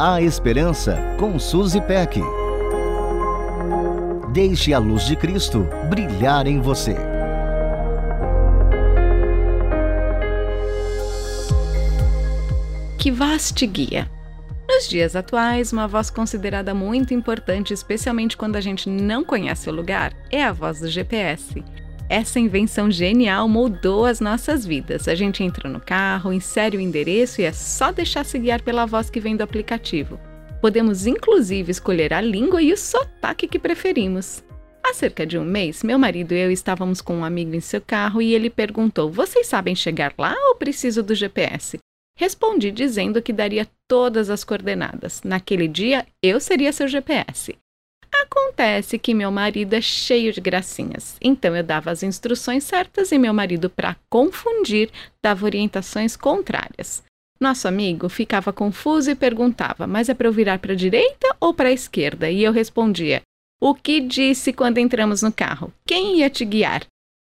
A Esperança com Suzy Peck. Deixe a luz de Cristo brilhar em você. Que vaste guia. Nos dias atuais, uma voz considerada muito importante, especialmente quando a gente não conhece o lugar, é a voz do GPS. Essa invenção genial mudou as nossas vidas. A gente entra no carro, insere o endereço e é só deixar se guiar pela voz que vem do aplicativo. Podemos inclusive escolher a língua e o sotaque que preferimos. Há cerca de um mês, meu marido e eu estávamos com um amigo em seu carro e ele perguntou: Vocês sabem chegar lá ou preciso do GPS? Respondi dizendo que daria todas as coordenadas. Naquele dia, eu seria seu GPS. Acontece que meu marido é cheio de gracinhas, então eu dava as instruções certas e meu marido, para confundir, dava orientações contrárias. Nosso amigo ficava confuso e perguntava: Mas é para eu virar para a direita ou para a esquerda? E eu respondia: O que disse quando entramos no carro? Quem ia te guiar?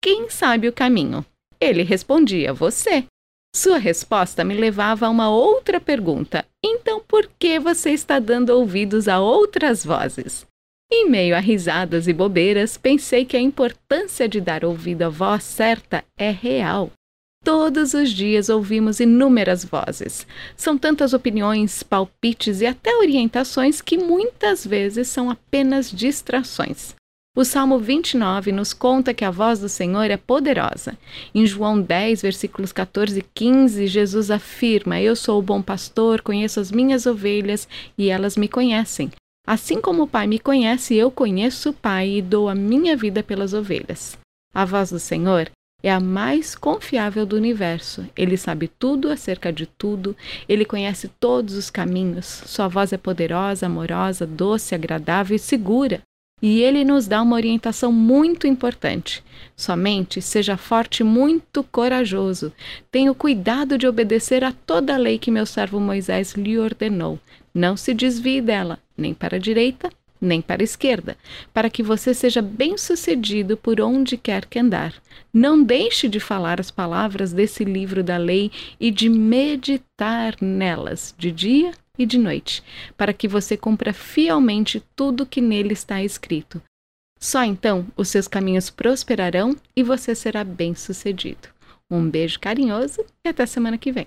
Quem sabe o caminho? Ele respondia: Você. Sua resposta me levava a uma outra pergunta: Então por que você está dando ouvidos a outras vozes? Em meio a risadas e bobeiras, pensei que a importância de dar ouvido à voz certa é real. Todos os dias ouvimos inúmeras vozes. São tantas opiniões, palpites e até orientações que muitas vezes são apenas distrações. O Salmo 29 nos conta que a voz do Senhor é poderosa. Em João 10, versículos 14 e 15, Jesus afirma: Eu sou o bom pastor, conheço as minhas ovelhas e elas me conhecem. Assim como o Pai me conhece, eu conheço o Pai e dou a minha vida pelas ovelhas. A voz do Senhor é a mais confiável do universo. Ele sabe tudo acerca de tudo, ele conhece todos os caminhos. Sua voz é poderosa, amorosa, doce, agradável e segura. E ele nos dá uma orientação muito importante. Somente seja forte muito corajoso. Tenha o cuidado de obedecer a toda a lei que meu servo Moisés lhe ordenou. Não se desvie dela, nem para a direita, nem para a esquerda, para que você seja bem-sucedido por onde quer que andar. Não deixe de falar as palavras desse livro da lei e de meditar nelas de dia e de noite, para que você cumpra fielmente tudo que nele está escrito. Só então os seus caminhos prosperarão e você será bem-sucedido. Um beijo carinhoso e até semana que vem.